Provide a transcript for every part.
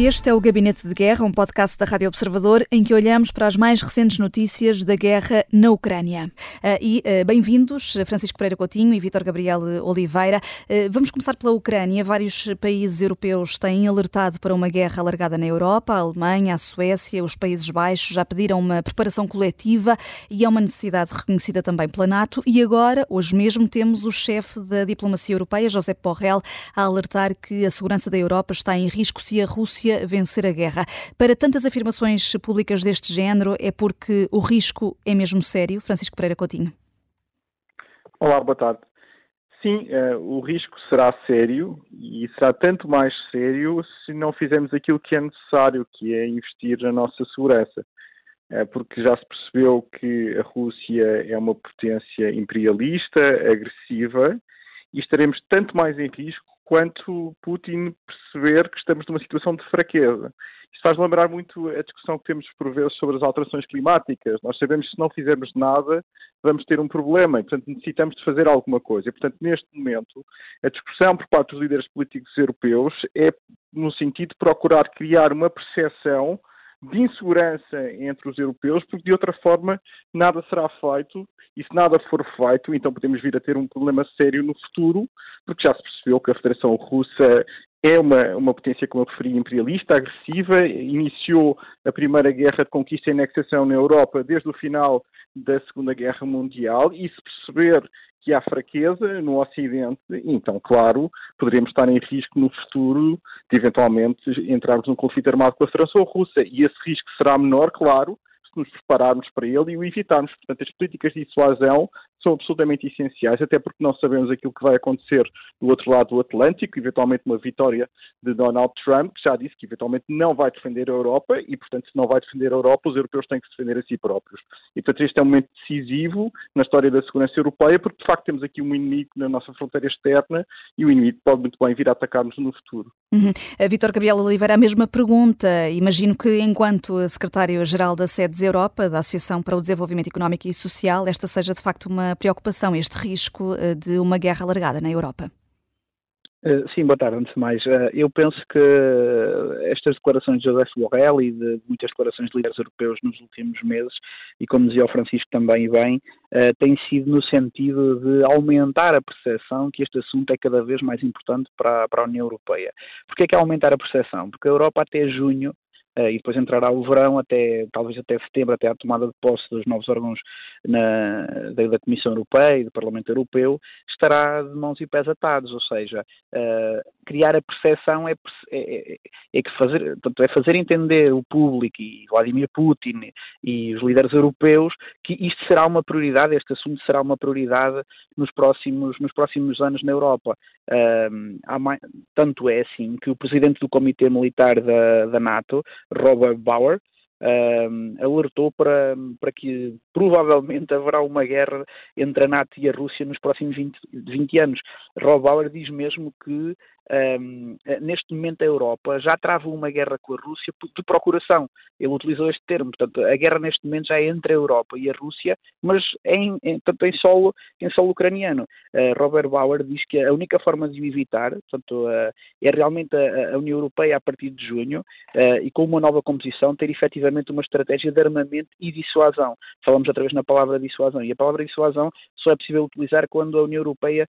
Este é o Gabinete de Guerra, um podcast da Rádio Observador em que olhamos para as mais recentes notícias da guerra na Ucrânia. Uh, e uh, bem-vindos, Francisco Pereira Coutinho e Vítor Gabriel Oliveira. Uh, vamos começar pela Ucrânia. Vários países europeus têm alertado para uma guerra alargada na Europa. A Alemanha, a Suécia, os Países Baixos já pediram uma preparação coletiva e é uma necessidade reconhecida também pela NATO. E agora, hoje mesmo, temos o chefe da diplomacia europeia, José Borrell, a alertar que a segurança da Europa está em risco se a Rússia Rússia vencer a guerra. Para tantas afirmações públicas deste género, é porque o risco é mesmo sério? Francisco Pereira Coutinho. Olá, boa tarde. Sim, uh, o risco será sério e será tanto mais sério se não fizermos aquilo que é necessário, que é investir na nossa segurança. Uh, porque já se percebeu que a Rússia é uma potência imperialista, agressiva, e estaremos tanto mais em risco quanto Putin perceber que estamos numa situação de fraqueza. Isto faz lembrar muito a discussão que temos por vezes sobre as alterações climáticas. Nós sabemos que se não fizermos nada, vamos ter um problema e, portanto, necessitamos de fazer alguma coisa. E, portanto, neste momento, a discussão por parte dos líderes políticos europeus é no sentido de procurar criar uma percepção de insegurança entre os europeus, porque de outra forma nada será feito e se nada for feito, então podemos vir a ter um problema sério no futuro, porque já se percebeu que a Federação Russa é uma, uma potência, como eu referi, imperialista, agressiva, iniciou a primeira guerra de conquista e anexação na Europa desde o final da Segunda Guerra Mundial e se perceber que há fraqueza no Ocidente, então, claro, poderemos estar em risco no futuro de eventualmente entrarmos num conflito armado com a França ou a Rússia. E esse risco será menor, claro, se nos prepararmos para ele e o evitarmos. Portanto, as políticas de dissuasão são absolutamente essenciais, até porque não sabemos aquilo que vai acontecer do outro lado do Atlântico, eventualmente uma vitória de Donald Trump, que já disse que eventualmente não vai defender a Europa e, portanto, se não vai defender a Europa, os europeus têm que se defender a si próprios. E, portanto, este é um momento decisivo na história da segurança europeia, porque, de facto, temos aqui um inimigo na nossa fronteira externa e o inimigo pode muito bem vir a atacar-nos no futuro. Uhum. Vitor Gabriel Oliveira, a mesma pergunta. Imagino que, enquanto secretário-geral da SEDES Europa, da Associação para o Desenvolvimento Económico e Social, esta seja, de facto, uma preocupação, este risco eh, de uma guerra alargada na Europa? Eh, sim, boa tarde, antes de mais. Eh, eu penso que estas declarações de José Borrell e de muitas declarações de líderes europeus nos últimos meses, e como dizia o Francisco também bem, têm sido no sentido de aumentar a percepção que este assunto é cada vez mais importante para, para a União Europeia. Porquê é que é aumentar a percepção? Porque a Europa até junho e depois entrará o verão até talvez até setembro, até a tomada de posse dos novos órgãos na, da, da, Comissão Europeia e do Parlamento Europeu, estará de mãos e pés atados, ou seja, uh, criar a percepção é, é, é, é, que fazer, portanto, é fazer entender o público e Vladimir Putin e os líderes europeus que isto será uma prioridade, este assunto será uma prioridade nos próximos, nos próximos anos na Europa. Uh, mais, tanto é assim que o presidente do Comitê Militar da, da NATO, Robert Bauer, um, alertou para, para que provavelmente haverá uma guerra entre a NATO e a Rússia nos próximos 20, 20 anos. Rob Bauer diz mesmo que um, neste momento a Europa já trava uma guerra com a Rússia de procuração. Ele utilizou este termo. Portanto, a guerra neste momento já é entre a Europa e a Rússia, mas é em, em, portanto, em, solo, em solo ucraniano. Uh, Robert Bauer diz que a única forma de o evitar portanto, uh, é realmente a, a, União Europeia, a partir de junho, uh, e com uma nova composição, ter efetivamente uma estratégia de armamento e dissuasão. Falamos outra vez na palavra dissuasão. E a palavra dissuasão só é possível utilizar quando a União Europeia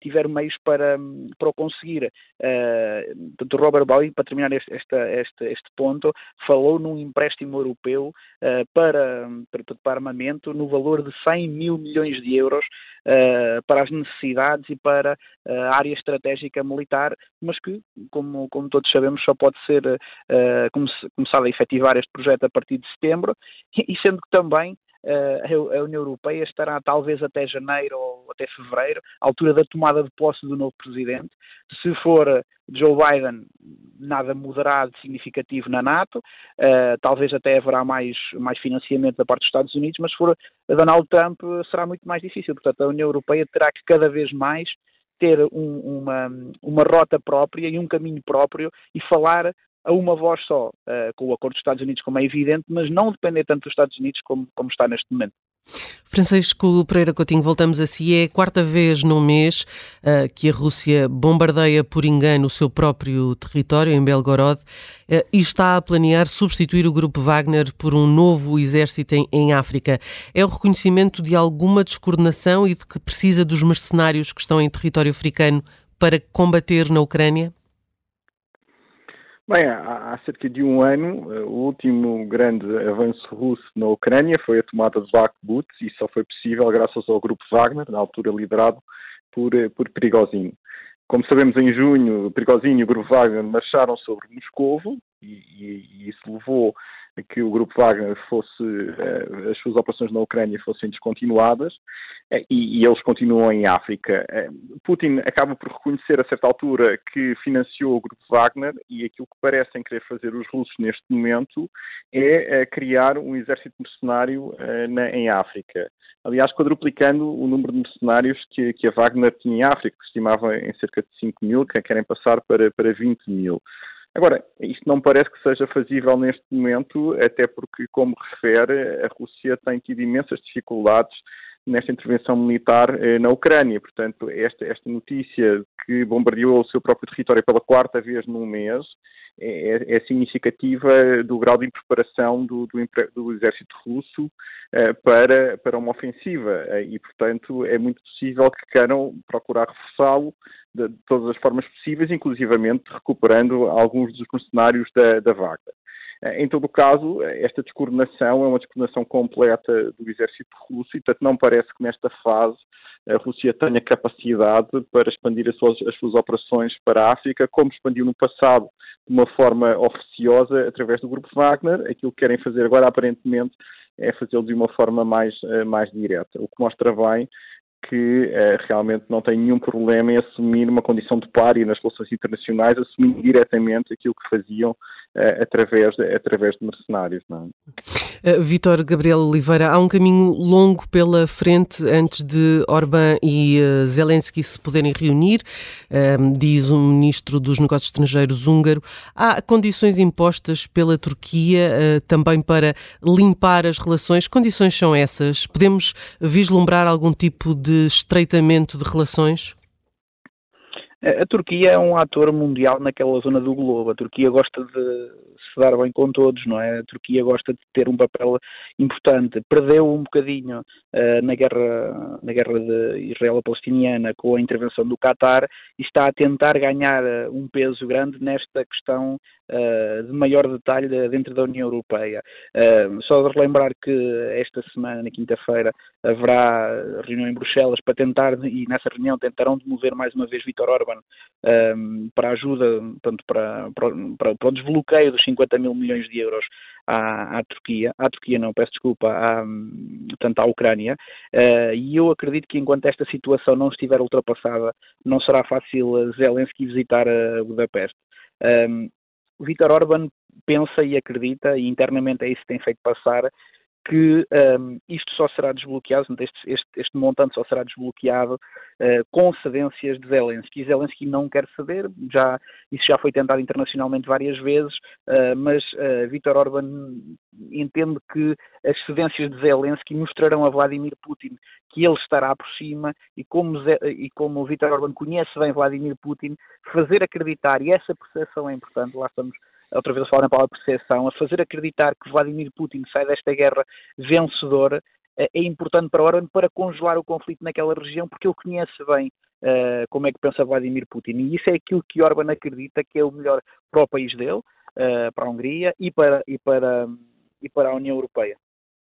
tiver meios para, para o conseguir. Uh, portanto, Robert Bowie, para terminar este, este, este, ponto, falou num empréstimo europeu uh, para, para, para armamento no valor de 100 mil milhões de euros uh, para as necessidades e para a área estratégica militar, mas que, como, como todos sabemos, só pode ser começado a efetivar este projeto a partir de setembro, e, e sendo que também a União Europeia estará talvez até janeiro ou até fevereiro, à altura da tomada de posse do novo presidente. Se for Joe Biden, nada moderado significativo na NATO, uh, talvez até haverá mais, mais financiamento da parte dos Estados Unidos, mas se for Donald Trump será muito mais difícil. Portanto, a União Europeia terá que cada vez mais ter um, uma, uma rota própria e um caminho próprio e falar a uma voz só, uh, com o acordo dos Estados Unidos, como é evidente, mas não depender tanto dos Estados Unidos como, como está neste momento. Francisco Pereira Coutinho, voltamos a si. É a quarta vez no mês uh, que a Rússia bombardeia por engano o seu próprio território, em Belgorod, uh, e está a planear substituir o grupo Wagner por um novo exército em, em, África. É o reconhecimento de alguma descoordenação e de que precisa dos mercenários que estão em território africano para combater na Ucrânia? Bem, há, há, cerca de um ano, eh, o último grande avanço russo na Ucrânia foi a tomada de Bakhmut e só foi possível graças ao grupo Wagner, na altura liderado por, eh, por Perigozinho. Como sabemos, em junho, Perigozinho e o grupo Wagner marcharam sobre Moscovo e, e, e isso levou que o grupo Wagner fosse, uh, as suas operações na Ucrânia fossem descontinuadas uh, e, e, eles continuam em África. Uh, Putin acaba por reconhecer a certa altura que financiou o grupo Wagner e aquilo que parecem querer fazer os russos neste momento é criar um exército mercenário na, em África. Aliás, quadruplicando o número de mercenários que, que a Wagner tinha em África, que estimava em cerca de 5 mil, que querem passar para, para 20 mil. Agora, isto não parece que seja fazível neste momento, até porque, como refere, a Rússia tem tido imensas dificuldades nesta intervenção militar eh, na Ucrânia. Portanto, esta, esta notícia que bombardeou o seu próprio território pela quarta vez num mês é, é, é significativa do grau de impreparação do, do, do exército russo eh, para, para uma ofensiva eh, e, portanto, é muito possível que queiram procurar reforçá-lo de, de, todas as formas possíveis, inclusivamente recuperando alguns dos mercenários da, da Wagner. Eh, em todo o caso, esta descoordenação é uma descoordenação completa do exército russo e, portanto, não parece que nesta fase a Rússia tenha capacidade para expandir as suas, as suas operações para a África, como expandiu no passado de uma forma oficiosa através do Grupo Wagner. Aquilo que querem fazer agora, aparentemente, é fazê-lo de uma forma mais, eh, mais direta, o que mostra bem que eh, realmente não tem nenhum problema em assumir uma condição de páreo nas relações internacionais, assumindo diretamente aquilo que faziam uh, através, de, através de mercenários. É? uh, Vítor Gabriel Oliveira, há um caminho longo pela frente antes de Orbán e Zelensky se poderem reunir, diz o ministro dos Negócios Estrangeiros húngaro. Há condições impostas pela Turquia também para limpar as relações. Condições são essas? Podemos vislumbrar algum tipo de estreitamento de relações? A Turquia é um ator mundial naquela zona do globo. A Turquia gosta de se dar bem com todos, não é? A Turquia gosta de ter um papel importante. Perdeu um bocadinho uh, na guerra na guerra de Israel-Palestiniana com a intervenção do Qatar e está a tentar ganhar eh, um peso grande nesta questão uh, de maior detalhe dentro da União Europeia. Uh, só de relembrar que esta semana, na quinta-feira, haverá reunião em Bruxelas para tentar, e nessa reunião tentarão demover mais uma vez Vítor Orban um, para ajuda, portanto, para, para, para o desbloqueio dos 50 mil milhões de euros à, à Turquia, à Turquia não, peço desculpa, à, portanto, à Ucrânia, uh, e eu acredito que enquanto esta situação não estiver ultrapassada, não será fácil Zelensky visitar a Budapeste. Um, Vítor Orban pensa e acredita, e internamente é isso que tem feito passar, que um, isto só será desbloqueado, este, este, este, montante só será desbloqueado uh, com cedências de Zelensky. Zelensky não quer ceder, já, isso já foi tentado internacionalmente várias vezes, uh, mas uh, Viktor Orban entende que as cedências de Zelensky mostrarão a Vladimir Putin que ele estará por cima e como, Ze e como Viktor Orban conhece bem Vladimir Putin, fazer acreditar, e essa percepção é importante, lá estamos outra vez a falar na palavra percepção, a fazer acreditar que Vladimir Putin sai desta guerra vencedor eh, é importante para Orban para congelar o conflito naquela região, porque ele conhece bem uh, como é que pensa Vladimir Putin. E isso é aquilo que Orban acredita que é o melhor para o país dele, uh, para a Hungria e para, e, para, e para a União Europeia.